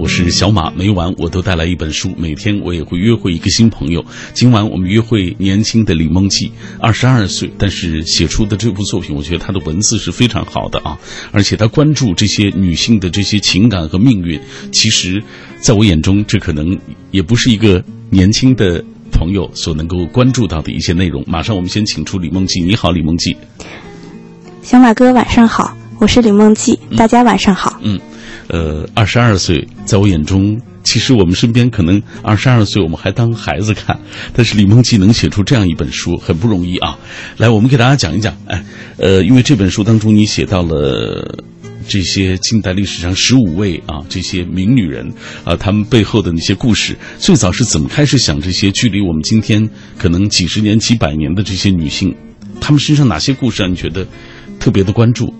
我是小马，每晚我都带来一本书，每天我也会约会一个新朋友。今晚我们约会年轻的李梦季，二十二岁，但是写出的这部作品，我觉得他的文字是非常好的啊，而且他关注这些女性的这些情感和命运。其实，在我眼中，这可能也不是一个年轻的朋友所能够关注到的一些内容。马上，我们先请出李梦季。你好，李梦季。小马哥，晚上好，我是李梦季，大家晚上好。嗯。呃，二十二岁，在我眼中，其实我们身边可能二十二岁我们还当孩子看，但是李梦琪能写出这样一本书，很不容易啊。来，我们给大家讲一讲，哎，呃，因为这本书当中你写到了这些近代历史上十五位啊这些名女人啊，她们背后的那些故事，最早是怎么开始想这些距离我们今天可能几十年、几百年的这些女性，她们身上哪些故事让你觉得特别的关注？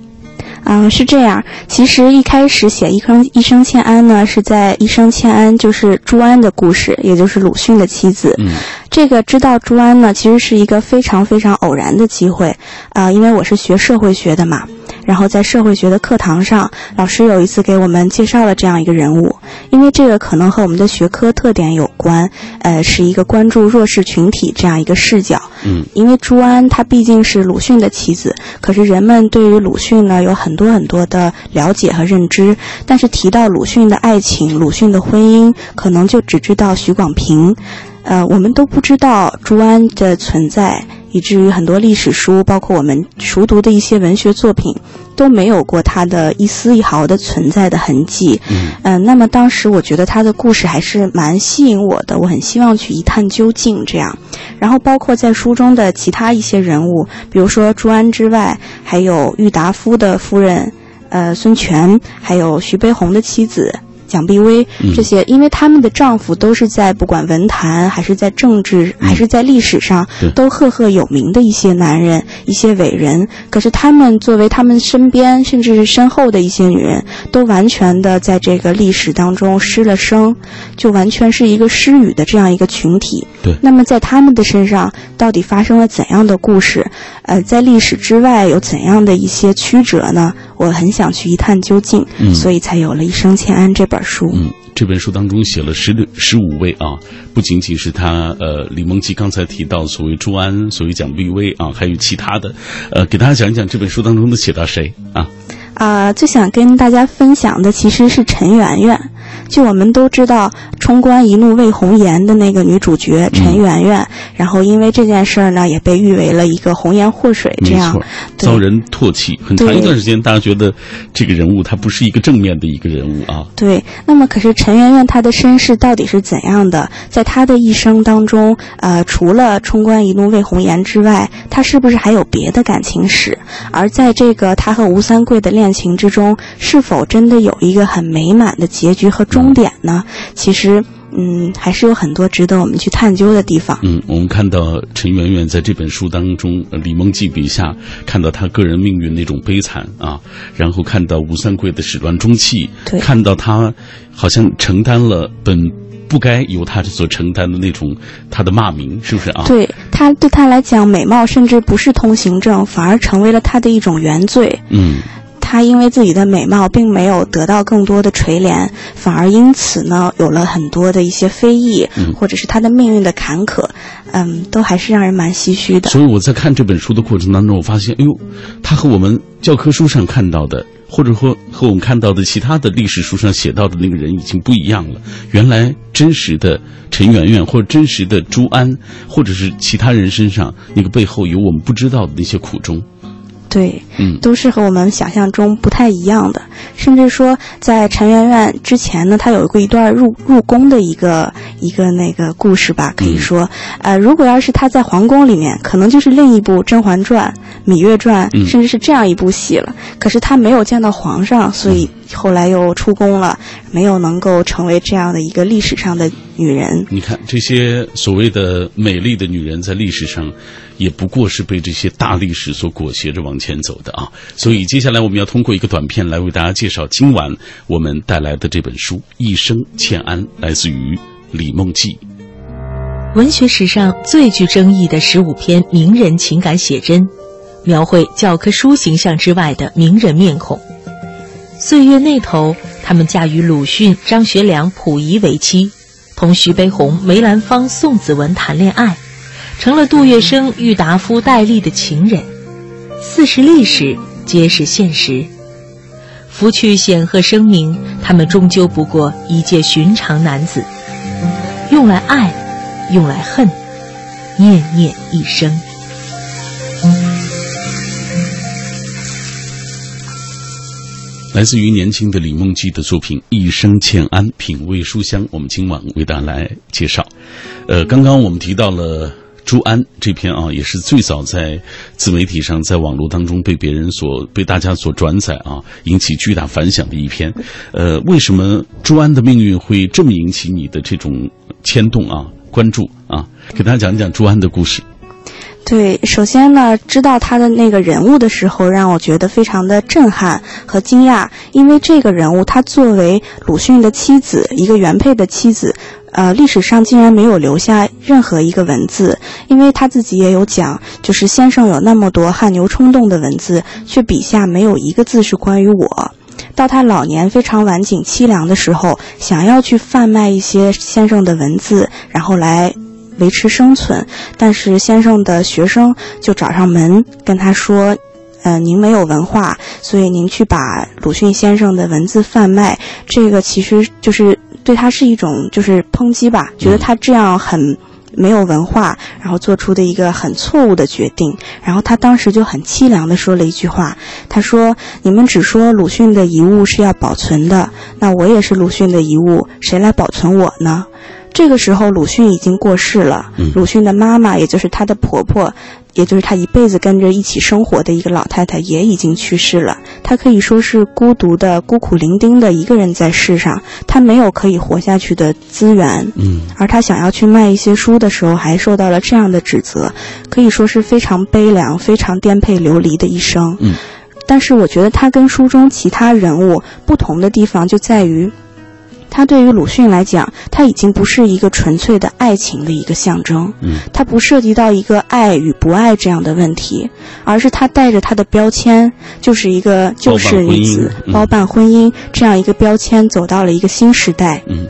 嗯，是这样。其实一开始写《一生一生欠安》呢，是在《一生欠安》就是朱安的故事，也就是鲁迅的妻子。嗯，这个知道朱安呢，其实是一个非常非常偶然的机会啊，因为我是学社会学的嘛。然后在社会学的课堂上，老师有一次给我们介绍了这样一个人物，因为这个可能和我们的学科特点有关，呃，是一个关注弱势群体这样一个视角。嗯，因为朱安她毕竟是鲁迅的妻子，可是人们对于鲁迅呢有很多很多的了解和认知，但是提到鲁迅的爱情、鲁迅的婚姻，可能就只知道许广平，呃，我们都不知道朱安的存在。以至于很多历史书，包括我们熟读的一些文学作品，都没有过他的一丝一毫的存在的痕迹。嗯，那么当时我觉得他的故事还是蛮吸引我的，我很希望去一探究竟。这样，然后包括在书中的其他一些人物，比如说朱安之外，还有郁达夫的夫人，呃，孙权，还有徐悲鸿的妻子。蒋碧薇这些，因为他们的丈夫都是在不管文坛还是在政治还是在历史上都赫赫有名的一些男人、一些伟人。可是他们作为他们身边甚至是身后的一些女人，都完全的在这个历史当中失了声，就完全是一个失语的这样一个群体。对。那么在他们的身上到底发生了怎样的故事？呃，在历史之外有怎样的一些曲折呢？我很想去一探究竟，所以才有了《一生欠安》这本书。嗯，这本书当中写了十六、十五位啊，不仅仅是他，呃，李梦琪刚才提到所谓朱安，所谓蒋碧薇啊，还有其他的，呃，给大家讲一讲这本书当中都写到谁啊？啊，最想跟大家分享的其实是陈圆圆。就我们都知道，冲冠一怒为红颜的那个女主角陈圆圆，然后因为这件事儿呢，也被誉为了一个红颜祸水，这样遭人唾弃。很长一段时间，大家觉得这个人物她不是一个正面的一个人物啊。对，那么可是陈圆圆她的身世到底是怎样的？在她的一生当中，呃，除了冲冠一怒为红颜之外，她是不是还有别的感情史？而在这个她和吴三桂的恋情之中，是否真的有一个很美满的结局和？终点呢？其实，嗯，还是有很多值得我们去探究的地方。嗯，我们看到陈圆圆在这本书当中，李梦季笔下看到她个人命运那种悲惨啊，然后看到吴三桂的始乱终弃，看到他好像承担了本不该由他所承担的那种他的骂名，是不是啊？对他对他来讲，美貌甚至不是通行证，反而成为了他的一种原罪。嗯。她因为自己的美貌，并没有得到更多的垂怜，反而因此呢，有了很多的一些非议，或者是她的命运的坎坷，嗯，都还是让人蛮唏嘘的。所以我在看这本书的过程当中，我发现，哎呦，她和我们教科书上看到的，或者说和我们看到的其他的历史书上写到的那个人已经不一样了。原来真实的陈圆圆，或者真实的朱安，或者是其他人身上那个背后有我们不知道的那些苦衷。对，嗯，都是和我们想象中不太一样的。甚至说，在陈圆圆之前呢，她有过一段入入宫的一个一个那个故事吧。可以说，呃，如果要是她在皇宫里面，可能就是另一部《甄嬛传》《芈月传》，甚至是这样一部戏了。可是她没有见到皇上，所以后来又出宫了，没有能够成为这样的一个历史上的女人。你看，这些所谓的美丽的女人，在历史上。也不过是被这些大历史所裹挟着往前走的啊！所以接下来我们要通过一个短片来为大家介绍今晚我们带来的这本书《一生欠安》，来自于李梦季。文学史上最具争议的十五篇名人情感写真，描绘教科书形象之外的名人面孔。岁月那头。他们嫁与鲁迅、张学良、溥仪为妻，同徐悲鸿、梅兰芳、宋子文谈恋爱，成了杜月笙、郁达夫、戴笠的情人。似是历史，皆是现实。拂去显赫声名，他们终究不过一介寻常男子，用来爱，用来恨，念念一生。来自于年轻的李梦姬的作品《一生欠安》，品味书香。我们今晚为大家来介绍。呃，刚刚我们提到了朱安这篇啊，也是最早在自媒体上、在网络当中被别人所被大家所转载啊，引起巨大反响的一篇。呃，为什么朱安的命运会这么引起你的这种牵动啊、关注啊？给大家讲讲朱安的故事。对，首先呢，知道他的那个人物的时候，让我觉得非常的震撼和惊讶，因为这个人物他作为鲁迅的妻子，一个原配的妻子，呃，历史上竟然没有留下任何一个文字，因为他自己也有讲，就是先生有那么多汗牛充栋的文字，却笔下没有一个字是关于我。到他老年非常晚景凄凉的时候，想要去贩卖一些先生的文字，然后来。维持生存，但是先生的学生就找上门跟他说：“呃，您没有文化，所以您去把鲁迅先生的文字贩卖，这个其实就是对他是一种就是抨击吧，觉得他这样很没有文化，然后做出的一个很错误的决定。然后他当时就很凄凉的说了一句话，他说：你们只说鲁迅的遗物是要保存的，那我也是鲁迅的遗物，谁来保存我呢？”这个时候，鲁迅已经过世了。鲁迅的妈妈，也就是他的婆婆，也就是他一辈子跟着一起生活的一个老太太，也已经去世了。他可以说是孤独的、孤苦伶仃的一个人在世上，他没有可以活下去的资源。嗯，而他想要去卖一些书的时候，还受到了这样的指责，可以说是非常悲凉、非常颠沛流离的一生。嗯，但是我觉得他跟书中其他人物不同的地方就在于。他对于鲁迅来讲，他已经不是一个纯粹的爱情的一个象征，嗯，他不涉及到一个爱与不爱这样的问题，而是他带着他的标签，就是一个就是女子包办婚姻这样一个标签，走到了一个新时代。嗯，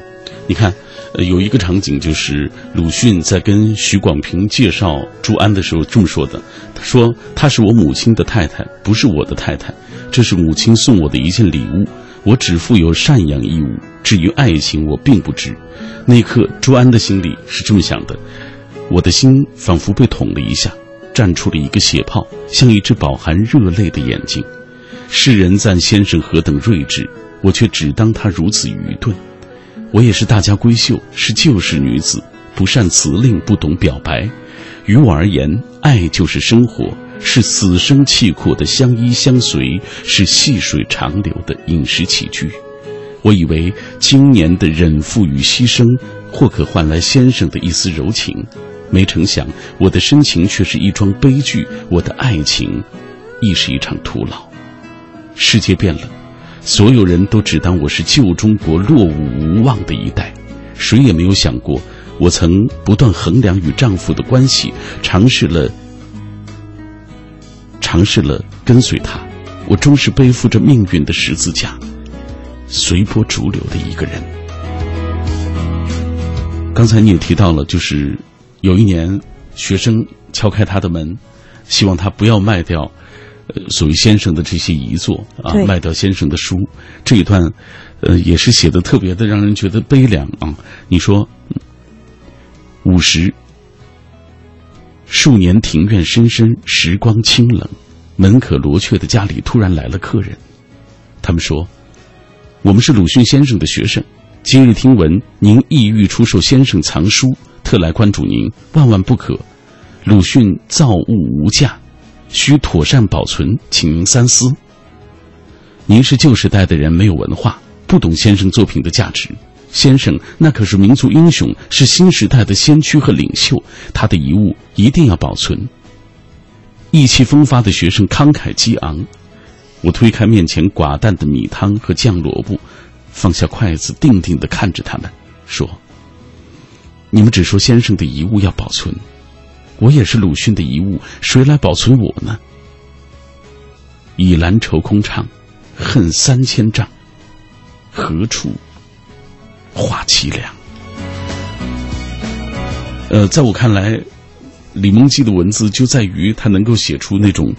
你看，呃，有一个场景就是鲁迅在跟许广平介绍朱安的时候这么说的，他说：“她是我母亲的太太，不是我的太太，这是母亲送我的一件礼物。”我只负有赡养义务，至于爱情，我并不知。那一刻，朱安的心里是这么想的：我的心仿佛被捅了一下，绽出了一个血泡，像一只饱含热泪的眼睛。世人赞先生何等睿智，我却只当他如此愚钝。我也是大家闺秀，是旧式女子，不善辞令，不懂表白。于我而言，爱就是生活。是死生契阔的相依相随，是细水长流的饮食起居。我以为今年的忍负与牺牲，或可换来先生的一丝柔情，没成想我的深情却是一桩悲剧，我的爱情亦是一场徒劳。世界变了，所有人都只当我是旧中国落伍无望的一代，谁也没有想过，我曾不断衡量与丈夫的关系，尝试了。尝试了跟随他，我终是背负着命运的十字架，随波逐流的一个人。刚才你也提到了，就是有一年学生敲开他的门，希望他不要卖掉，呃，所谓先生的这些遗作啊，卖掉先生的书。这一段，呃，也是写的特别的让人觉得悲凉啊。你说，五十。数年庭院深深，时光清冷，门可罗雀的家里突然来了客人。他们说：“我们是鲁迅先生的学生，今日听闻您意欲出售先生藏书，特来关主您，万万不可。鲁迅造物无价，需妥善保存，请您三思。您是旧时代的人，没有文化，不懂先生作品的价值。”先生，那可是民族英雄，是新时代的先驱和领袖，他的遗物一定要保存。意气风发的学生慷慨激昂，我推开面前寡淡的米汤和酱萝卜，放下筷子，定定地看着他们，说：“你们只说先生的遗物要保存，我也是鲁迅的遗物，谁来保存我呢？”倚兰愁空怅，恨三千丈。何处话凄凉？呃，在我看来，李梦姬的文字就在于他能够写出那种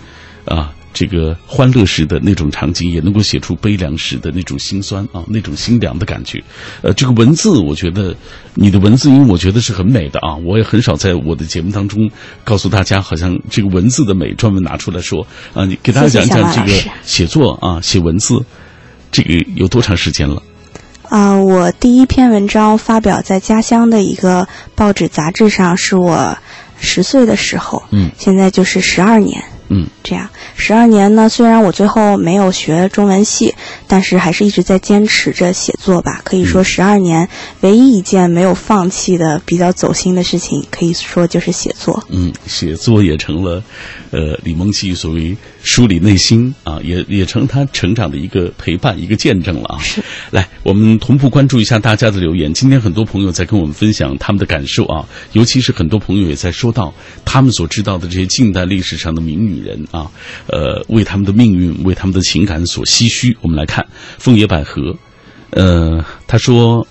啊。这个欢乐时的那种场景，也能够写出悲凉时的那种心酸啊，那种心凉的感觉。呃，这个文字，我觉得你的文字因为，我觉得是很美的啊。我也很少在我的节目当中告诉大家，好像这个文字的美专门拿出来说啊。你给大家讲讲这个写作啊，写文字，这个有多长时间了？啊，我第一篇文章发表在家乡的一个报纸杂志上，是我十岁的时候。嗯，现在就是十二年。嗯，这样十二年呢，虽然我最后没有学中文系，但是还是一直在坚持着写作吧。可以说，十二年唯一一件没有放弃的、比较走心的事情，可以说就是写作。嗯，写作也成了，呃，李梦琪所谓梳理内心啊，也也成他成长的一个陪伴、一个见证了啊。是。来，我们同步关注一下大家的留言。今天很多朋友在跟我们分享他们的感受啊，尤其是很多朋友也在说到他们所知道的这些近代历史上的名女。人啊，啊呃，为他们的命运，为他们的情感所唏嘘。我们来看枫叶百合，呃，他说，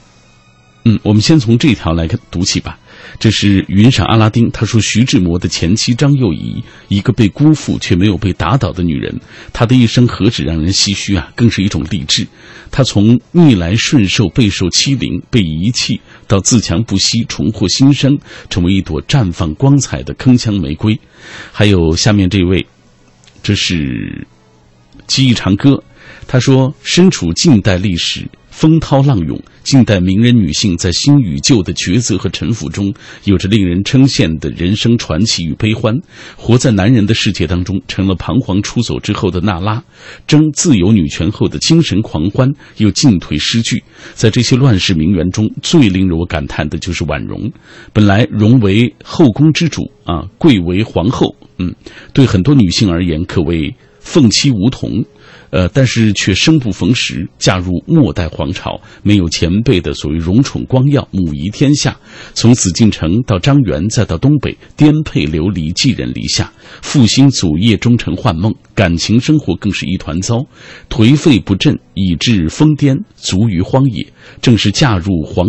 嗯，我们先从这条来读起吧。这是云闪阿拉丁，他说徐志摩的前妻张幼仪，一个被辜负却没有被打倒的女人，她的一生何止让人唏嘘啊，更是一种励志。她从逆来顺受、备受欺凌、被遗弃，到自强不息、重获新生，成为一朵绽放光彩的铿锵玫瑰。还有下面这位，这是记忆长歌，他说身处近代历史。风涛浪涌，近代名人女性在新与旧的抉择和沉浮中，有着令人称羡的人生传奇与悲欢。活在男人的世界当中，成了彷徨出走之后的娜拉；争自由女权后的精神狂欢，又进退失据。在这些乱世名媛中，最令我感叹的就是婉容。本来容为后宫之主啊，贵为皇后，嗯，对很多女性而言，可谓凤栖梧桐。呃，但是却生不逢时，嫁入末代皇朝，没有前辈的所谓荣宠光耀，母仪天下。从紫禁城到张园，再到东北，颠沛流离，寄人篱下，复兴祖业，终成幻梦。感情生活更是一团糟，颓废不振，以致疯癫，卒于荒野。正是嫁入皇。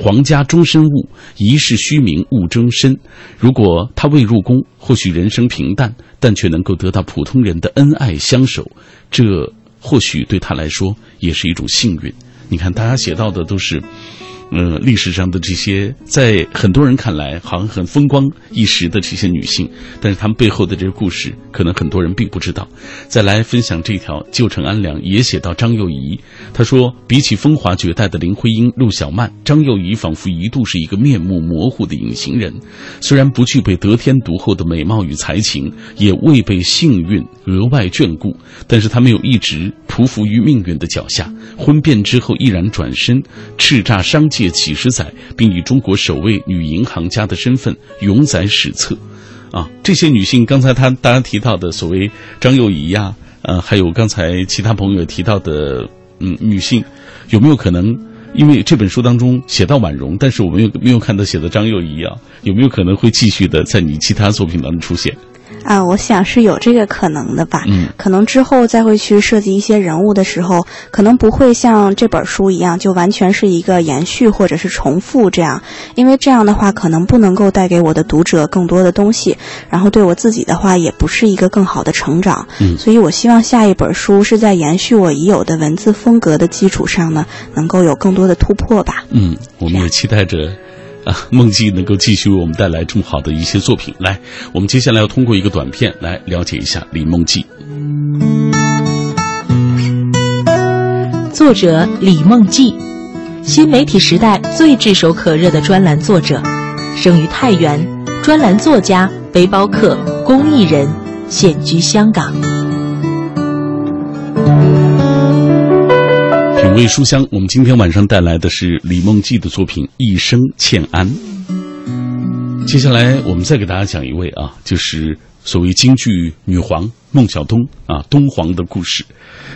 皇家终身误，一世虚名误终身。如果他未入宫，或许人生平淡，但却能够得到普通人的恩爱相守，这或许对他来说也是一种幸运。你看，大家写到的都是。嗯，历史上的这些，在很多人看来好像很风光一时的这些女性，但是她们背后的这个故事，可能很多人并不知道。再来分享这条《旧城安良》，也写到张幼仪。她说，比起风华绝代的林徽因、陆小曼，张幼仪仿佛一度是一个面目模糊的隐形人。虽然不具备得天独厚的美貌与才情，也未被幸运额外眷顾，但是她没有一直匍匐于命运的脚下。婚变之后，毅然转身，叱咤商界。届几十载，并以中国首位女银行家的身份永载史册，啊，这些女性，刚才他大家提到的所谓张幼仪呀，呃，还有刚才其他朋友提到的，嗯，女性，有没有可能？因为这本书当中写到婉容，但是我们又没有看到写的张幼仪啊，有没有可能会继续的在你其他作品当中出现？啊，我想是有这个可能的吧。嗯，可能之后再会去设计一些人物的时候，可能不会像这本书一样，就完全是一个延续或者是重复这样。因为这样的话，可能不能够带给我的读者更多的东西，然后对我自己的话，也不是一个更好的成长。嗯，所以我希望下一本书是在延续我已有的文字风格的基础上呢，能够有更多的突破吧。嗯，我们也期待着。啊，梦记能够继续为我们带来这么好的一些作品。来，我们接下来要通过一个短片来了解一下李梦记。作者李梦记，新媒体时代最炙手可热的专栏作者，生于太原，专栏作家、背包客、公益人，现居香港。品味书香，我们今天晚上带来的是李梦记的作品《一生欠安》。接下来，我们再给大家讲一位啊，就是所谓京剧女皇孟小冬啊，东皇的故事。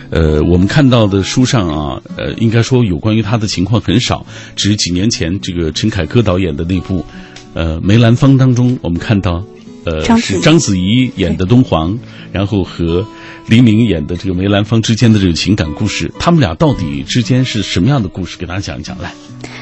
呃，我们看到的书上啊，呃，应该说有关于她的情况很少，只是几年前这个陈凯歌导演的那部呃《梅兰芳》当中，我们看到呃章是章子怡演的东皇，然后和黎明演的这个梅兰芳之间的这个情感故事，他们俩到底之间是什么样的故事？给大家讲一讲。来，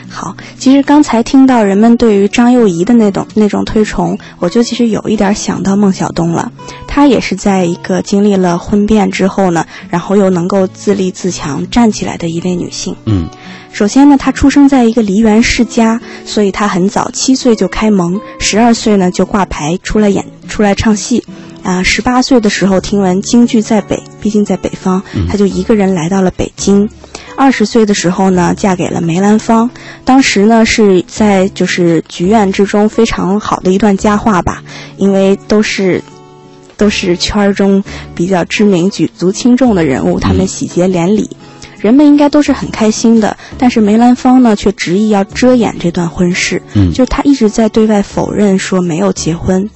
好，其实刚才听到人们对于张幼仪的那种那种推崇，我就其实有一点想到孟小冬了。她也是在一个经历了婚变之后呢，然后又能够自立自强站起来的一位女性。嗯首先呢，他出生在一个梨园世家，所以他很早，七岁就开蒙，十二岁呢就挂牌出来演出来唱戏。啊，十八岁的时候听闻京剧在北，毕竟在北方，他就一个人来到了北京。二十岁的时候呢，嫁给了梅兰芳。当时呢是在就是剧院之中非常好的一段佳话吧，因为都是都是圈儿中比较知名、举足轻重的人物，他们喜结连理。人们应该都是很开心的，但是梅兰芳呢，却执意要遮掩这段婚事，嗯就是他一直在对外否认说没有结婚。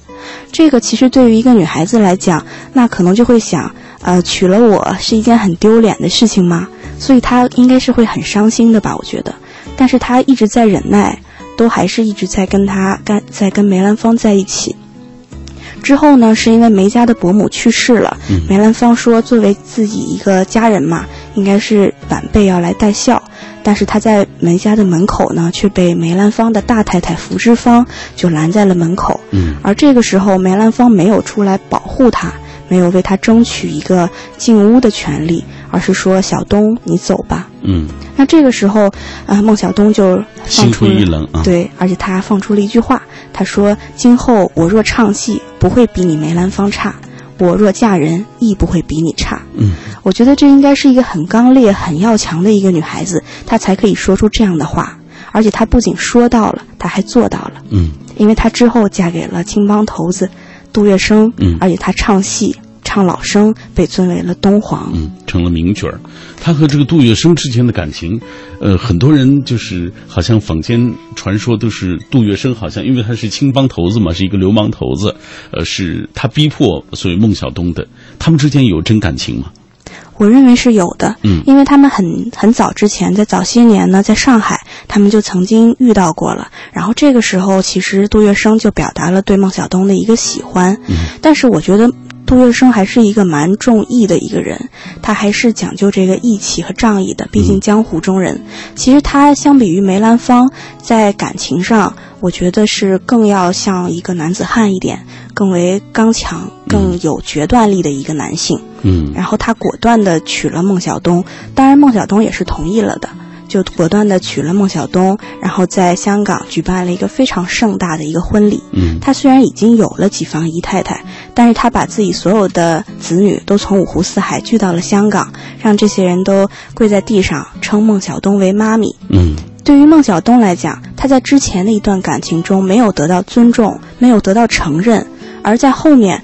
这个其实对于一个女孩子来讲，那可能就会想，呃，娶了我是一件很丢脸的事情吗？所以她应该是会很伤心的吧，我觉得。但是她一直在忍耐，都还是一直在跟他跟在跟梅兰芳在一起。之后呢，是因为梅家的伯母去世了，嗯梅兰芳说，作为自己一个家人嘛，应该是晚辈要来带孝。但是他在梅家的门口呢，却被梅兰芳的大太太福芝芳就拦在了门口。嗯而这个时候，梅兰芳没有出来保护他，没有为他争取一个进屋的权利，而是说：“小东，你走吧。嗯，”那这个时候，呃，孟小冬就放心出了灰意冷啊。对，而且他放出了一句话，他说：“今后我若唱戏，不会比你梅兰芳差；我若嫁人，亦不会比你差。”嗯我觉得这应该是一个很刚烈、很要强的一个女孩子，她才可以说出这样的话。而且她不仅说到了，她还做到了，嗯因为她之后嫁给了青帮头子杜月笙，嗯而且她唱戏、唱老生，被尊为了东皇。嗯，成了名角儿。他和这个杜月笙之间的感情，呃，很多人就是好像坊间传说都是杜月笙好像因为他是青帮头子嘛，是一个流氓头子，呃，是他逼迫所谓孟小冬的。他们之间有真感情吗？我认为是有的，嗯因为他们很很早之前，在早些年呢，在上海，他们就曾经遇到过了。然后这个时候，其实杜月笙就表达了对孟小冬的一个喜欢，嗯但是我觉得。杜月笙还是一个蛮重义的一个人，他还是讲究这个义气和仗义的，毕竟江湖中人。其实他相比于梅兰芳，在感情上，我觉得是更要像一个男子汉一点，更为刚强、更有决断力的一个男性。嗯然后他果断的娶了孟小冬，当然孟小冬也是同意了的，就果断的娶了孟小冬，然后在香港举办了一个非常盛大的一个婚礼。嗯他虽然已经有了几房姨太太，但是他把自己所有的子女都从五湖四海聚到了香港，让这些人都跪在地上称孟小冬为妈咪。嗯对于孟小冬来讲，他在之前的一段感情中没有得到尊重，没有得到承认，而在后面，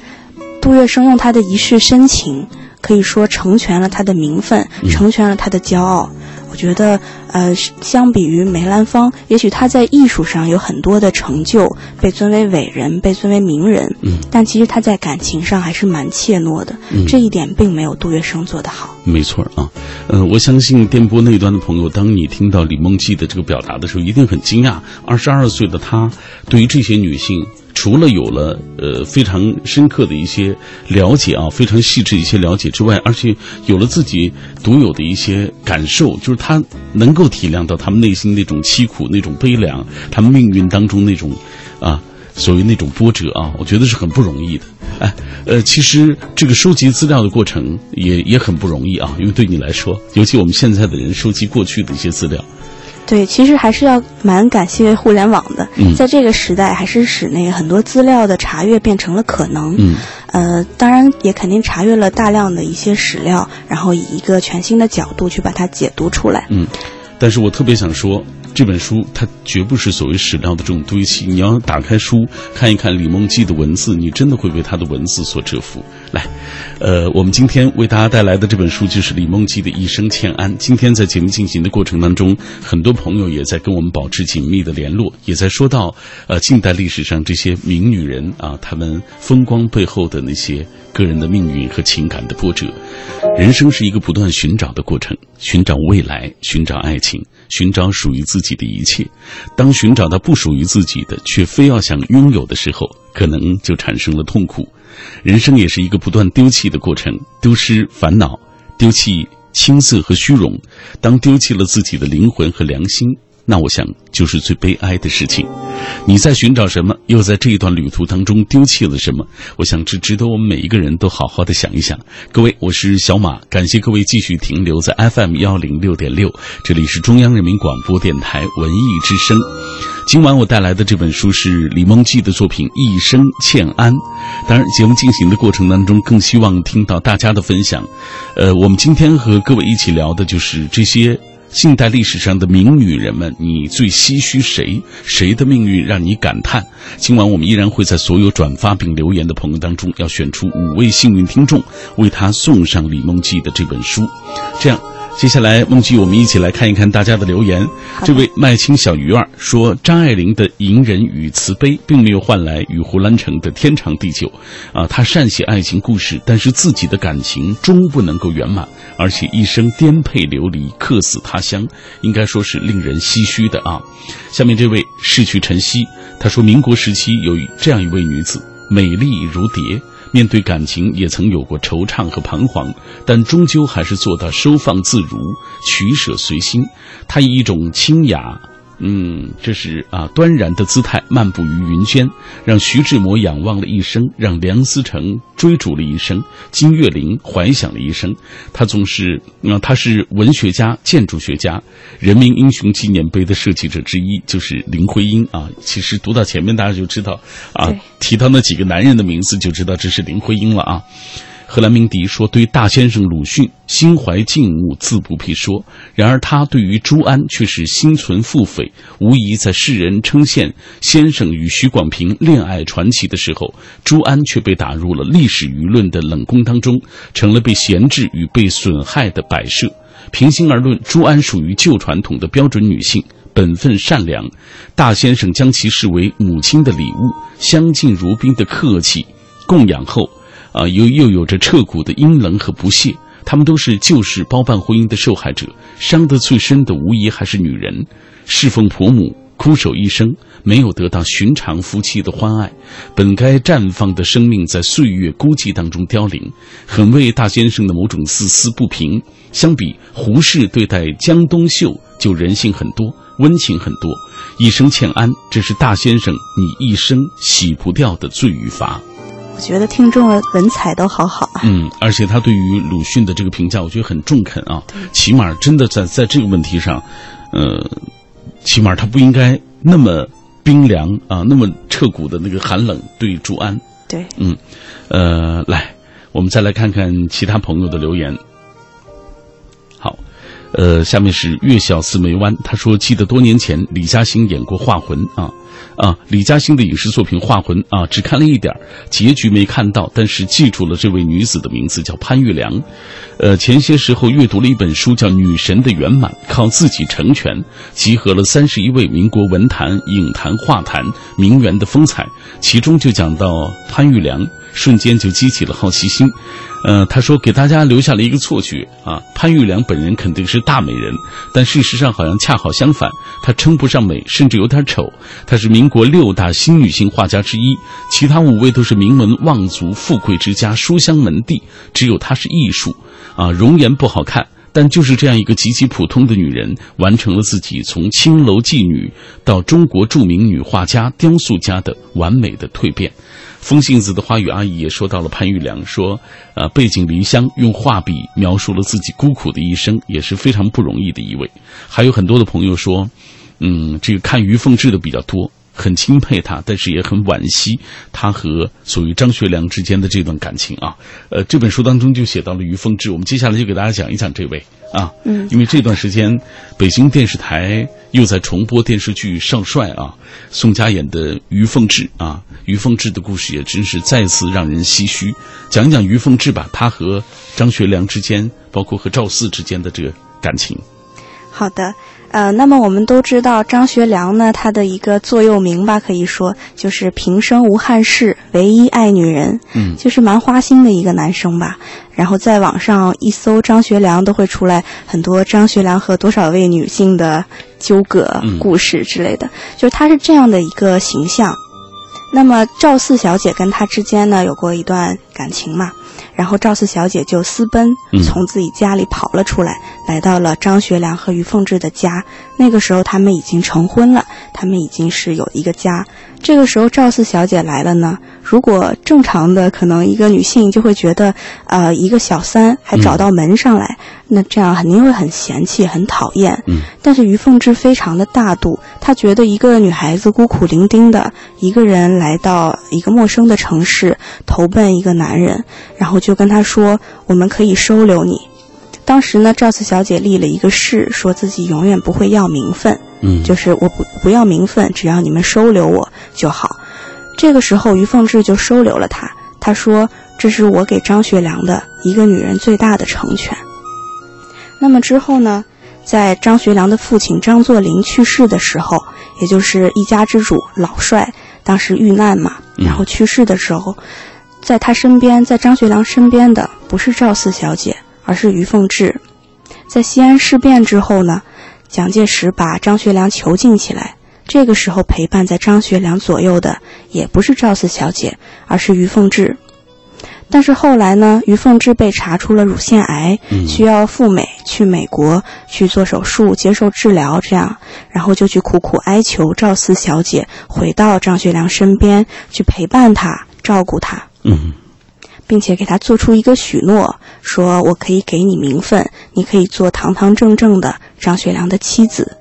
杜月笙用他的一世深情，可以说成全了他的名分，嗯成全了他的骄傲。我觉得，呃，相比于梅兰芳，也许他在艺术上有很多的成就，被尊为伟人，被尊为名人，嗯，但其实他在感情上还是蛮怯懦的，嗯这一点并没有杜月笙做得好。没错儿啊，呃，我相信电波那端的朋友，当你听到李梦姬的这个表达的时候，一定很惊讶。二十二岁的她，对于这些女性，除了有了呃非常深刻的一些了解啊，非常细致一些了解之外，而且有了自己独有的一些感受，就是他能够体谅到他们内心那种凄苦、那种悲凉，他们命运当中那种啊。所谓那种波折啊，我觉得是很不容易的。哎，呃，其实这个收集资料的过程也也很不容易啊，因为对你来说，尤其我们现在的人收集过去的一些资料，对，其实还是要蛮感谢互联网的，嗯在这个时代，还是使那个很多资料的查阅变成了可能。嗯呃，当然也肯定查阅了大量的一些史料，然后以一个全新的角度去把它解读出来。嗯。但是我特别想说，这本书它绝不是所谓史料的这种堆砌。你要打开书看一看李梦姬的文字，你真的会被她的文字所折服。来，呃，我们今天为大家带来的这本书就是李梦姬的《一生欠安》。今天在节目进行的过程当中，很多朋友也在跟我们保持紧密的联络，也在说到呃近代历史上这些名女人啊，她们风光背后的那些个人的命运和情感的波折。人生是一个不断寻找的过程，寻找未来，寻找爱情，寻找属于自己的一切。当寻找到不属于自己的，却非要想拥有的时候，可能就产生了痛苦。人生也是一个不断丢弃的过程，丢失烦恼，丢弃青涩和虚荣。当丢弃了自己的灵魂和良心。那我想就是最悲哀的事情。你在寻找什么？又在这一段旅途当中丢弃了什么？我想这值得我们每一个人都好好的想一想。各位，我是小马，感谢各位继续停留在 FM 幺零六点六，这里是中央人民广播电台文艺之声。今晚我带来的这本书是李梦记的作品《一生欠安》。当然，节目进行的过程当中，更希望听到大家的分享。呃，我们今天和各位一起聊的就是这些。近代历史上的名女人们，你最唏嘘谁？谁的命运让你感叹？今晚我们依然会在所有转发并留言的朋友当中，要选出五位幸运听众，为他送上李梦记的这本书。这样。接下来，梦琪，我们一起来看一看大家的留言。这位麦青小鱼儿说：“张爱玲的隐忍与慈悲，并没有换来与胡兰成的天长地久。啊，她善写爱情故事，但是自己的感情终不能够圆满，而且一生颠沛流离，客死他乡，应该说是令人唏嘘的啊。”下面这位逝去晨曦，他说：“民国时期有这样一位女子，美丽如蝶。”面对感情也曾有过惆怅和彷徨，但终究还是做到收放自如、取舍随心。他以一种清雅。嗯，这是啊，端然的姿态漫步于云轩，让徐志摩仰望了一生，让梁思成追逐了一生，金岳霖怀想了一生。他总是，啊，他是文学家、建筑学家，人民英雄纪念碑的设计者之一，就是林徽因啊。其实读到前面，大家就知道啊，提到那几个男人的名字，就知道这是林徽因了啊。荷兰鸣笛说：“对大先生鲁迅，心怀敬慕，自不必说。然而他对于朱安却是心存腹诽，无疑在世人称羡先生与许广平恋爱传奇的时候，朱安却被打入了历史舆论的冷宫当中，成了被闲置与被损害的摆设。平心而论，朱安属于旧传统的标准女性，本分善良。大先生将其视为母亲的礼物，相敬如宾的客气供养后。”啊，又又有着彻骨的阴冷和不屑，他们都是旧式包办婚姻的受害者，伤得最深的无疑还是女人，侍奉婆母，枯守一生，没有得到寻常夫妻的欢爱，本该绽放的生命在岁月孤寂当中凋零，很为大先生的某种丝丝不平。相比胡适对待江冬秀，就人性很多，温情很多。一生欠安，这是大先生你一生洗不掉的罪与罚。我觉得听众的文采都好好啊。嗯，而且他对于鲁迅的这个评价，我觉得很中肯啊。起码真的在在这个问题上，呃，起码他不应该那么冰凉啊，那么彻骨的那个寒冷对朱安。对，嗯，呃，来，我们再来看看其他朋友的留言。好，呃，下面是月小四梅湾，他说记得多年前李嘉欣演过《画魂》啊。啊，李嘉欣的影视作品《画魂》啊，只看了一点结局没看到，但是记住了这位女子的名字，叫潘玉良。呃，前些时候阅读了一本书，叫《女神的圆满》，靠自己成全，集合了三十一位民国文坛、影坛、画坛名媛的风采，其中就讲到潘玉良，瞬间就激起了好奇心。呃，他说给大家留下了一个错觉啊，潘玉良本人肯定是大美人，但事实上好像恰好相反，她称不上美，甚至有点丑。她是民国六大新女性画家之一，其他五位都是名门望族、富贵之家、书香门第，只有她是艺术，啊，容颜不好看，但就是这样一个极其普通的女人，完成了自己从青楼妓女到中国著名女画家、雕塑家的完美的蜕变。风信子的花语阿姨也说到了潘玉良，说，呃，背井离乡，用画笔描述了自己孤苦的一生，也是非常不容易的一位。还有很多的朋友说，嗯，这个看于凤至的比较多，很钦佩他，但是也很惋惜他和所谓张学良之间的这段感情啊。呃，这本书当中就写到了于凤至，我们接下来就给大家讲一讲这位。啊，嗯，因为这段时间，北京电视台又在重播电视剧《少帅》啊，宋佳演的于凤至啊，于凤至的故事也真是再次让人唏嘘。讲一讲于凤至吧，他和张学良之间，包括和赵四之间的这个感情。好的。呃，那么我们都知道张学良呢，他的一个座右铭吧，可以说就是平生无憾事，唯一爱女人。嗯，就是蛮花心的一个男生吧。然后在网上一搜张学良，都会出来很多张学良和多少位女性的纠葛故事之类的，就是他是这样的一个形象。那么赵四小姐跟他之间呢，有过一段感情嘛？然后赵四小姐就私奔，从自己家里跑了出来，来到了张学良和于凤至的家。那个时候他们已经成婚了，他们已经是有一个家。这个时候赵四小姐来了呢，如果正常的可能一个女性就会觉得，呃，一个小三还找到门上来，那这样肯定会很嫌弃、很讨厌。嗯。但是于凤至非常的大度，她觉得一个女孩子孤苦伶仃的一个人来到一个陌生的城市，投奔一个男人，然后就跟他说：“我们可以收留你。”当时呢，赵四小姐立了一个誓，说自己永远不会要名分。嗯，就是我不不要名分，只要你们收留我就好。这个时候，于凤至就收留了他。他说：“这是我给张学良的一个女人最大的成全。”那么之后呢，在张学良的父亲张作霖去世的时候，也就是一家之主老帅当时遇难嘛，然后去世的时候，在他身边，在张学良身边的不是赵四小姐，而是于凤至。在西安事变之后呢？蒋介石把张学良囚禁起来，这个时候陪伴在张学良左右的也不是赵四小姐，而是于凤至。但是后来呢，于凤至被查出了乳腺癌，需要赴美去美国去做手术接受治疗，这样，然后就去苦苦哀求赵四小姐回到张学良身边去陪伴他、照顾他。嗯。并且给他做出一个许诺，说我可以给你名分，你可以做堂堂正正的张学良的妻子。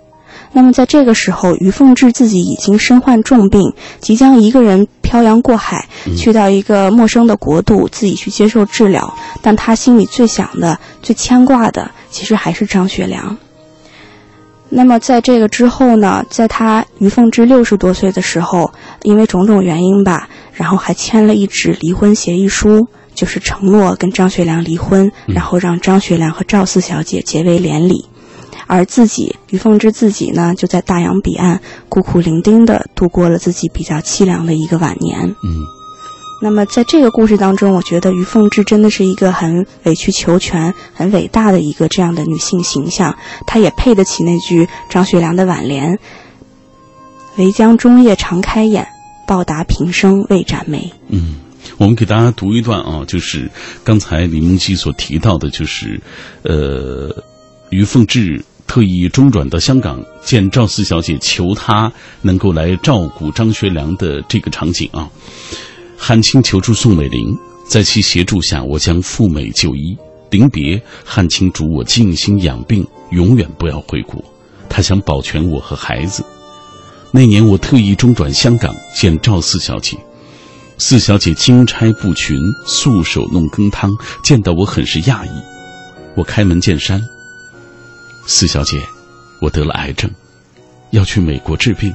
那么在这个时候，于凤至自己已经身患重病，即将一个人漂洋过海去到一个陌生的国度，自己去接受治疗。但他心里最想的、最牵挂的，其实还是张学良。那么在这个之后呢，在他于凤至六十多岁的时候，因为种种原因吧，然后还签了一纸离婚协议书。就是承诺跟张学良离婚，然后让张学良和赵四小姐结为连理，而自己于凤至自己呢，就在大洋彼岸孤苦伶仃地度过了自己比较凄凉的一个晚年。嗯，那么在这个故事当中，我觉得于凤至真的是一个很委曲求全、很伟大的一个这样的女性形象，她也配得起那句张学良的挽联：“唯将终夜常开眼，报答平生未展眉。”嗯。我们给大家读一段啊，就是刚才李梦基所提到的，就是，呃，于凤至特意中转到香港见赵四小姐，求她能够来照顾张学良的这个场景啊。汉卿求助宋美龄，在其协助下，我将赴美就医。临别，汉卿嘱我静心养病，永远不要回国。他想保全我和孩子。那年我特意中转香港见赵四小姐。四小姐金钗布裙，素手弄羹汤，见到我很是讶异。我开门见山：“四小姐，我得了癌症，要去美国治病。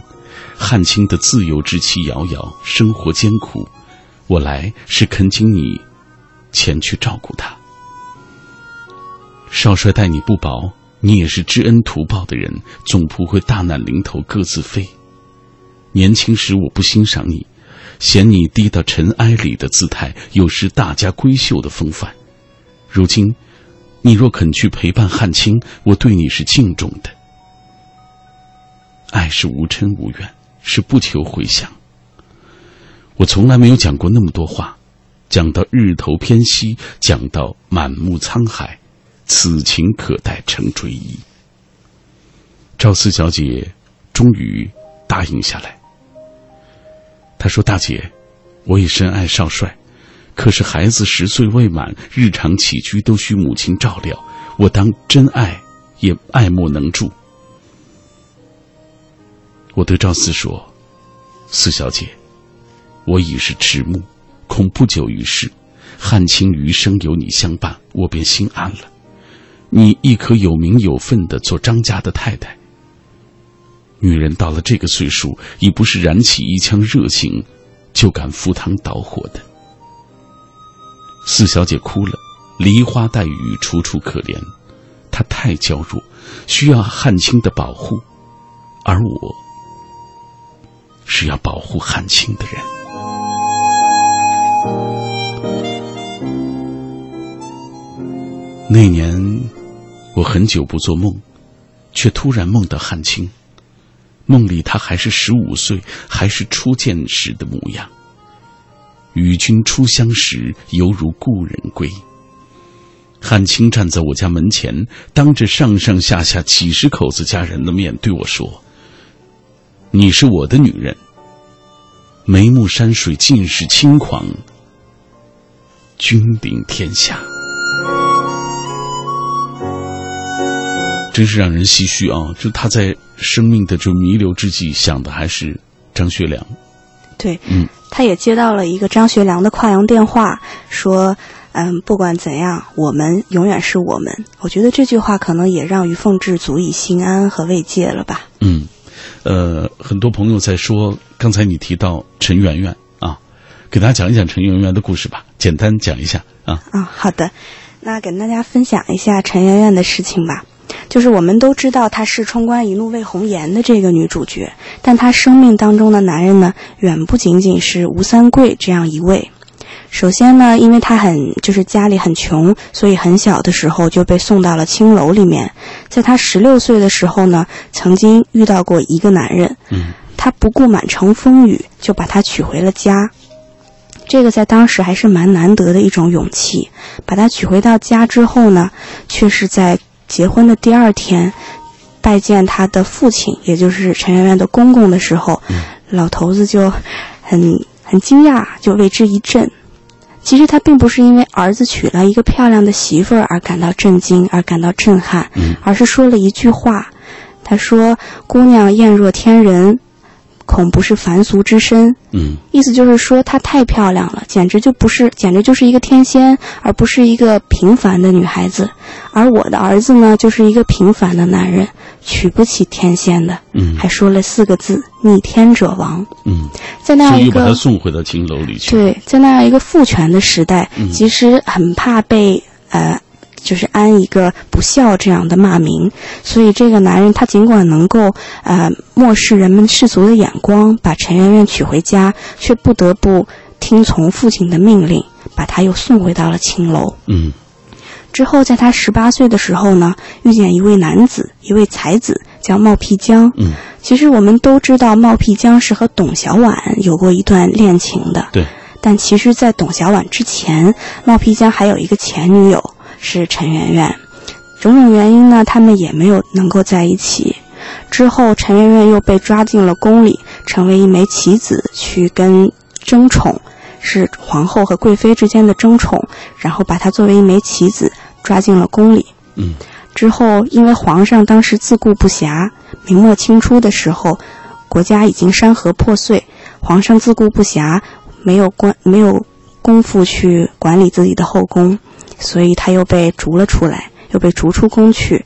汉卿的自由之期遥遥，生活艰苦，我来是恳请你前去照顾他。少帅待你不薄，你也是知恩图报的人，总不会大难临头各自飞。年轻时我不欣赏你。”嫌你低到尘埃里的姿态，有失大家闺秀的风范。如今，你若肯去陪伴汉卿，我对你是敬重的。爱是无嗔无怨，是不求回响。我从来没有讲过那么多话，讲到日头偏西，讲到满目沧海，此情可待成追忆。赵四小姐终于答应下来。他说：“大姐，我也深爱少帅，可是孩子十岁未满，日常起居都需母亲照料，我当真爱也爱莫能助。”我对赵四说：“四小姐，我已是迟暮，恐不久于世，汉卿余生有你相伴，我便心安了。你亦可有名有份的做张家的太太。”女人到了这个岁数，已不是燃起一腔热情就敢赴汤蹈火的。四小姐哭了，梨花带雨，楚楚可怜。她太娇弱，需要汉卿的保护，而我是要保护汉卿的人。那年，我很久不做梦，却突然梦到汉卿。梦里他还是十五岁，还是初见时的模样。与君初相识，犹如故人归。汉卿站在我家门前，当着上上下下几十口子家人的面对我说：“你是我的女人。”眉目山水尽是轻狂，君临天下。真是让人唏嘘啊！就他在生命的这弥留之际，想的还是张学良。对，嗯，他也接到了一个张学良的跨洋电话，说：“嗯，不管怎样，我们永远是我们。”我觉得这句话可能也让于凤至足以心安和慰藉了吧。嗯，呃，很多朋友在说，刚才你提到陈圆圆啊，给大家讲一讲陈圆圆的故事吧，简单讲一下啊。啊，好的，那跟大家分享一下陈圆圆的事情吧。就是我们都知道她是“冲冠一怒为红颜”的这个女主角，但她生命当中的男人呢，远不仅仅是吴三桂这样一位。首先呢，因为她很就是家里很穷，所以很小的时候就被送到了青楼里面。在她十六岁的时候呢，曾经遇到过一个男人，嗯，他不顾满城风雨，就把她娶回了家。这个在当时还是蛮难得的一种勇气。把她娶回到家之后呢，却是在结婚的第二天，拜见他的父亲，也就是陈圆圆的公公的时候，老头子就很很惊讶，就为之一振。其实他并不是因为儿子娶了一个漂亮的媳妇儿而感到震惊，而感到震撼，而是说了一句话。他说：“姑娘艳若天人。”恐不是凡俗之身，嗯，意思就是说她太漂亮了，简直就不是，简直就是一个天仙，而不是一个平凡的女孩子。而我的儿子呢，就是一个平凡的男人，娶不起天仙的，嗯，还说了四个字：逆天者亡。嗯，在那样一个把他送回到青楼里去。对，在那样一个父权的时代，嗯、其实很怕被呃。就是安一个不孝这样的骂名，所以这个男人他尽管能够呃漠视人们世俗的眼光，把陈圆圆娶回家，却不得不听从父亲的命令，把她又送回到了青楼。嗯，之后在他十八岁的时候呢，遇见一位男子，一位才子，叫冒辟疆。嗯，其实我们都知道冒辟疆是和董小宛有过一段恋情的。对，但其实，在董小宛之前，冒辟疆还有一个前女友。是陈圆圆，种种原因呢，他们也没有能够在一起。之后，陈圆圆又被抓进了宫里，成为一枚棋子，去跟争宠，是皇后和贵妃之间的争宠，然后把她作为一枚棋子抓进了宫里。嗯。之后，因为皇上当时自顾不暇，明末清初的时候，国家已经山河破碎，皇上自顾不暇，没有关没有功夫去管理自己的后宫。所以他又被逐了出来，又被逐出宫去，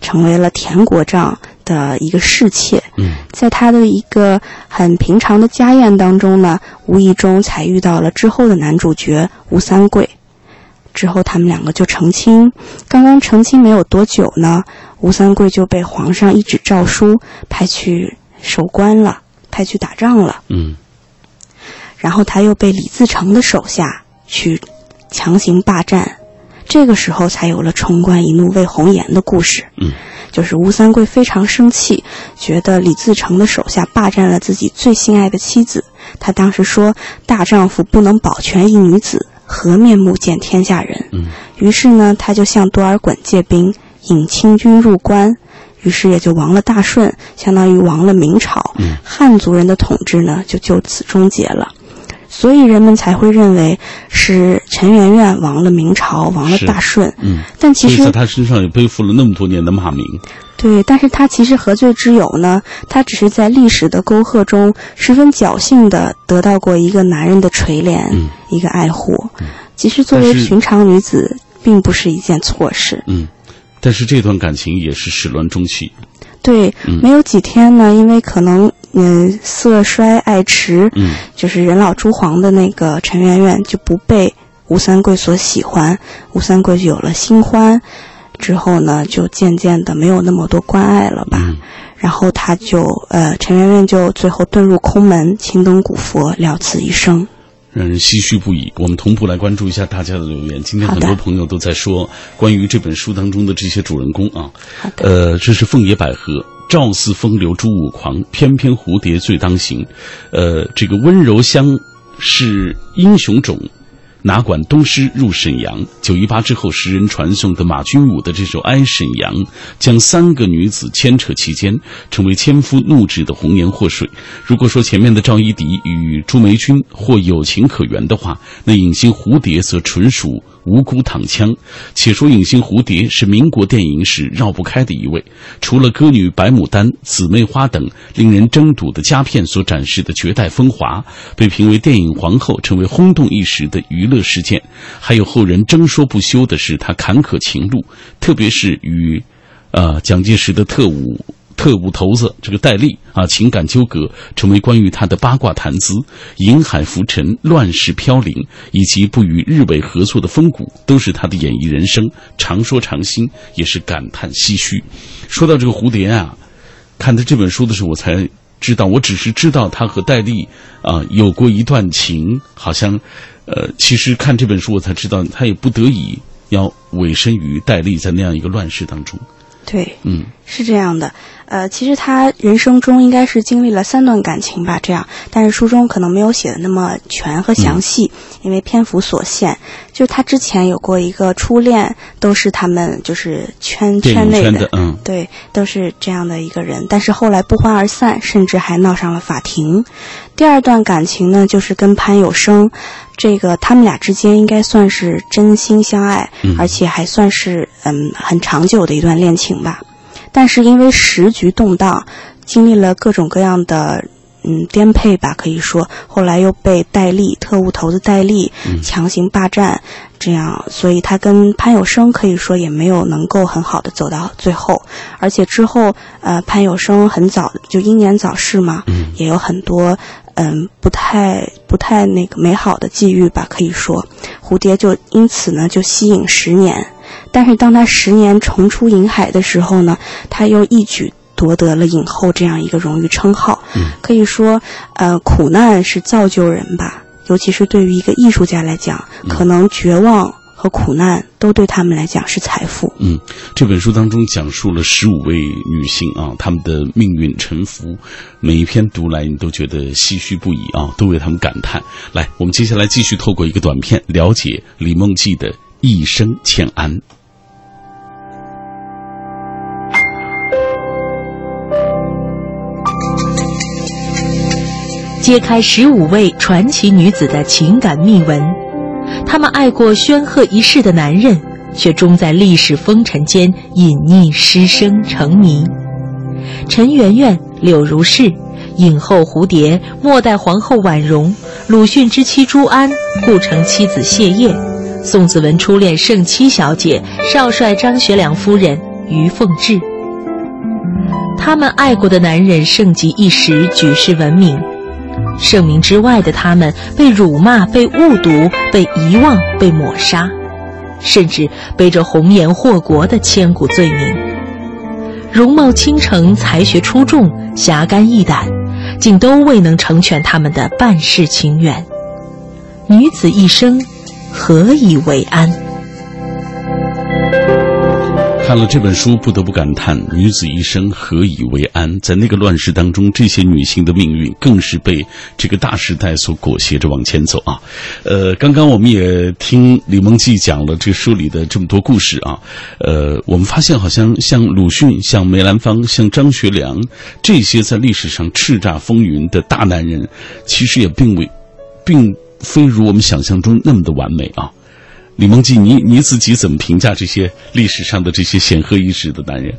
成为了田国丈的一个侍妾。嗯，在他的一个很平常的家宴当中呢，无意中才遇到了之后的男主角吴三桂。之后他们两个就成亲。刚刚成亲没有多久呢，吴三桂就被皇上一纸诏书派去守关了，派去打仗了。嗯，然后他又被李自成的手下去强行霸占。这个时候才有了“冲冠一怒为红颜”的故事。嗯，就是吴三桂非常生气，觉得李自成的手下霸占了自己最心爱的妻子。他当时说：“大丈夫不能保全一女子，何面目见天下人？”嗯，于是呢，他就向多尔衮借兵，引清军入关，于是也就亡了大顺，相当于亡了明朝。嗯，汉族人的统治呢，就就此终结了。所以人们才会认为是陈圆圆亡了明朝，亡了大顺。嗯，但其实在他身上也背负了那么多年的骂名。对，但是他其实何罪之有呢？他只是在历史的沟壑中十分侥幸的得到过一个男人的垂怜，嗯、一个爱护。嗯、其实作为寻常女子，并不是一件错事。嗯，但是这段感情也是始乱终弃。对，嗯、没有几天呢，因为可能。嗯，色衰爱弛，嗯，就是人老珠黄的那个陈圆圆就不被吴三桂所喜欢，吴三桂就有了新欢，之后呢，就渐渐的没有那么多关爱了吧。嗯然后他就呃，陈圆圆就最后遁入空门，青灯古佛，了此一生。让人唏嘘不已。我们同步来关注一下大家的留言。今天很多朋友都在说关于这本书当中的这些主人公啊，好的，呃，这是凤野百合，赵四风流朱五狂，翩翩蝴蝶最当行。呃，这个温柔乡是英雄冢。哪管东施入沈阳？九一八之后，时人传颂的马君武的这首《哀沈阳》，将三个女子牵扯其间，成为千夫怒指的红颜祸水。如果说前面的赵一荻与朱梅君或有情可原的话，那影星蝴蝶则纯属无辜躺枪。且说影星蝴蝶是民国电影史绕不开的一位，除了歌女白牡丹、姊妹花等令人争睹的佳片所展示的绝代风华，被评为电影皇后，成为轰动一时的娱乐事件。还有后人争说不休的是她坎坷情路，特别是与，呃蒋介石的特务。特务头子这个戴笠啊，情感纠葛成为关于他的八卦谈资，银海浮沉、乱世飘零，以及不与日伪合作的风骨，都是他的演艺人生。常说常新，也是感叹唏嘘。说到这个蝴蝶啊，看他这本书的时候，我才知道，我只是知道他和戴笠啊、有过一段情，好像，呃，其实看这本书我才知道，他也不得已要委身于戴笠在那样一个乱世当中。对，嗯是这样的。呃，其实他人生中应该是经历了三段感情吧，这样，但是书中可能没有写的那么全和详细，因为篇幅所限。就他之前有过一个初恋，都是他们就是圈圈内的，嗯对，都是这样的一个人，但是后来不欢而散，甚至还闹上了法庭。第二段感情呢，就是跟潘有生，这个他们俩之间应该算是真心相爱，嗯而且还算是嗯很长久的一段恋情吧。但是因为时局动荡，经历了各种各样的嗯颠沛吧，可以说，后来又被戴笠特务头子戴笠嗯。强行霸占，这样，所以他跟潘有生可以说也没有能够很好的走到最后，而且之后呃潘有生很早就英年早逝嘛，嗯。也有很多嗯不太不太那个美好的际遇吧，可以说，蝴蝶就因此呢就吸引十年，但是当他十年重出银海的时候呢，他又一举夺得了影后这样一个荣誉称号。嗯可以说，呃，苦难是造就人吧，尤其是对于一个艺术家来讲，可能绝望和苦难都对他们来讲是财富。嗯，这本书当中讲述了十五位女性啊，她们的命运沉浮，每一篇读来你都觉得唏嘘不已啊，都为她们感叹。来，我们接下来继续透过一个短片了解李梦季的一生欠安。揭开十五位传奇女子的情感秘闻，她们爱过煊赫一世的男人，却终在历史风尘间隐匿失声成谜。陈圆圆、柳如是、影后蝴蝶、末代皇后婉容、鲁迅之妻朱安、顾城妻子谢烨、宋子文初恋盛七小姐、少帅张学良夫人于凤至。他们爱过的男人盛极一时，举世闻名。盛名之外的他们被辱骂、被误读、被遗忘、被抹杀，甚至背着红颜祸国的千古罪名。容貌倾城、才学出众、侠肝义胆，竟都未能成全他们的半世情缘。女子一生，何以为安？看了这本书，不得不感叹女子一生何以为安。在那个乱世当中，这些女性的命运更是被这个大时代所裹挟着往前走啊。呃，刚刚我们也听李梦季讲了这书里的这么多故事啊。呃，我们发现好像像鲁迅、像梅兰芳、像张学良这些在历史上叱咤风云的大男人，其实也并未，并非如我们想象中那么的完美啊。李梦季，你你自己怎么评价这些历史上的这些显赫一时的男人？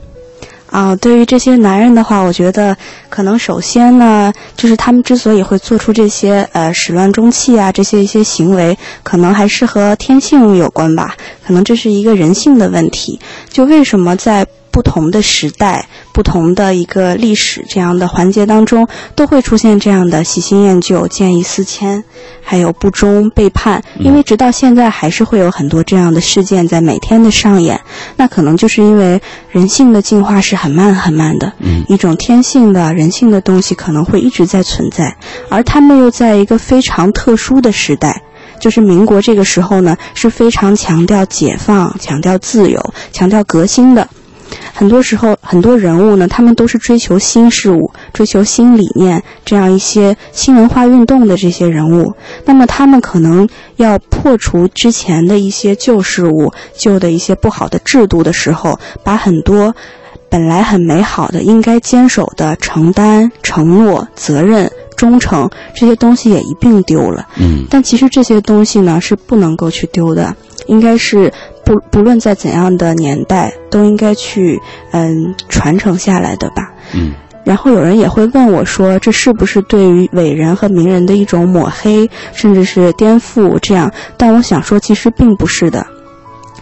啊，对于这些男人的话，我觉得可能首先呢，就是他们之所以会做出这些呃始乱终弃啊这些一些行为，可能还是和天性有关吧。可能这是一个人性的问题。就为什么在不同的时代、不同的一个历史这样的环节当中，都会出现这样的喜新厌旧、见异思迁，还有不忠背叛。因为直到现在，还是会有很多这样的事件在每天的上演。那可能就是因为人性的进化是很慢很慢的，一种天性的人性的东西可能会一直在存在，而他们又在一个非常特殊的时代。就是民国这个时候呢，是非常强调解放、强调自由、强调革新的。很多时候，很多人物呢，他们都是追求新事物、追求新理念，这样一些新文化运动的这些人物。那么，他们可能要破除之前的一些旧事物、旧的一些不好的制度的时候，把很多本来很美好的、应该坚守的承担、承诺、责任。忠诚这些东西也一并丢了，嗯，但其实这些东西呢是不能够去丢的，应该是不不论在怎样的年代都应该去嗯传承下来的吧，嗯。然后有人也会问我说，这是不是对于伟人和名人的一种抹黑，甚至是颠覆？这样，但我想说，其实并不是的。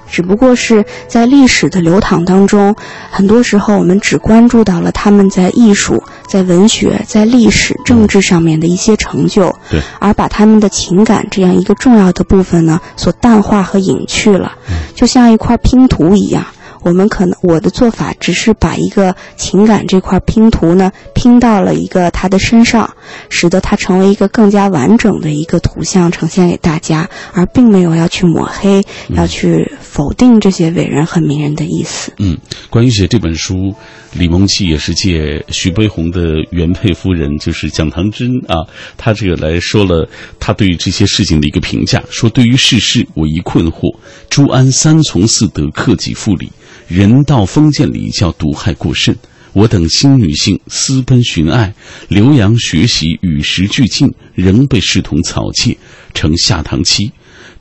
只不过是在历史的流淌当中，很多时候我们只关注到了他们在艺术、在文学、在历史、政治上面的一些成就，对，而把他们的情感这样一个重要的部分呢，所淡化和隐去了，就像一块拼图一样。我们可能我的做法只是把一个情感这块拼图呢拼到了一个他的身上，使得他成为一个更加完整的一个图像呈现给大家，而并没有要去抹黑、要去否定这些伟人和名人的意思。嗯，关于写这本书，李梦琪也是借徐悲鸿的原配夫人，就是蒋唐珍啊，他这个来说了他对于这些事情的一个评价，说对于世事我一困惑，朱安三从四德，克己复礼。人道封建礼教毒害过甚，我等新女性私奔寻爱，留洋学习，与时俱进，仍被视同草芥，成下堂妻。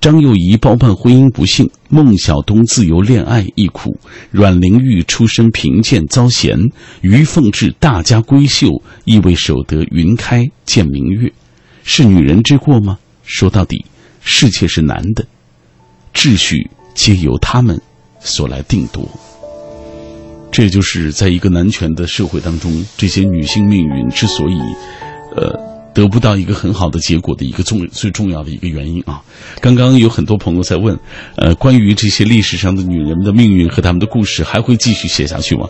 张幼仪包办婚姻不幸，孟小冬自由恋爱亦苦，阮玲玉出身贫贱遭嫌，于凤至大家闺秀，亦未守得云开见明月，是女人之过吗？说到底，世界是男的，秩序皆由他们。所来定夺，这就是在一个男权的社会当中，这些女性命运之所以，呃，得不到一个很好的结果的一个重最重要的一个原因啊。刚刚有很多朋友在问，呃，关于这些历史上的女人们的命运和他们的故事，还会继续写下去吗？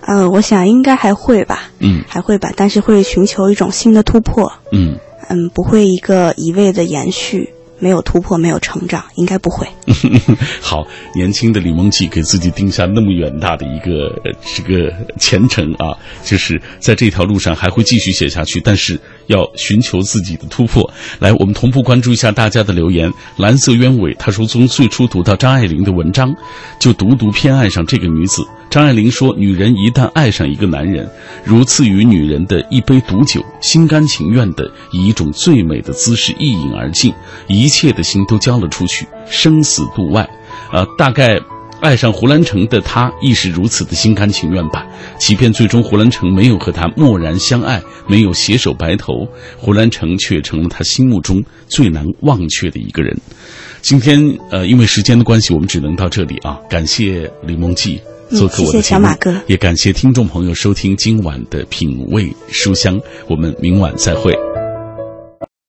呃，我想应该还会吧，嗯，还会吧，但是会寻求一种新的突破，嗯嗯，不会一个一味的延续。没有突破，没有成长，应该不会。好，年轻的李梦琪给自己定下那么远大的一个这个前程啊，就是在这条路上还会继续写下去，但是要寻求自己的突破。来，我们同步关注一下大家的留言。蓝色鸢尾他说，从最初读到张爱玲的文章，就独独偏爱上这个女子。张爱玲说：“女人一旦爱上一个男人，如赐予女人的一杯毒酒，心甘情愿的以一种最美的姿势一饮而尽，一切的心都交了出去，生死度外。呃，大概爱上胡兰成的她亦是如此的心甘情愿吧。即便最终胡兰成没有和她默然相爱，没有携手白头，胡兰成却成了她心目中最难忘却的一个人。今天，呃，因为时间的关系，我们只能到这里啊。感谢李梦记。”做客我的节目，也感谢听众朋友收听今晚的品味书香，我们明晚再会。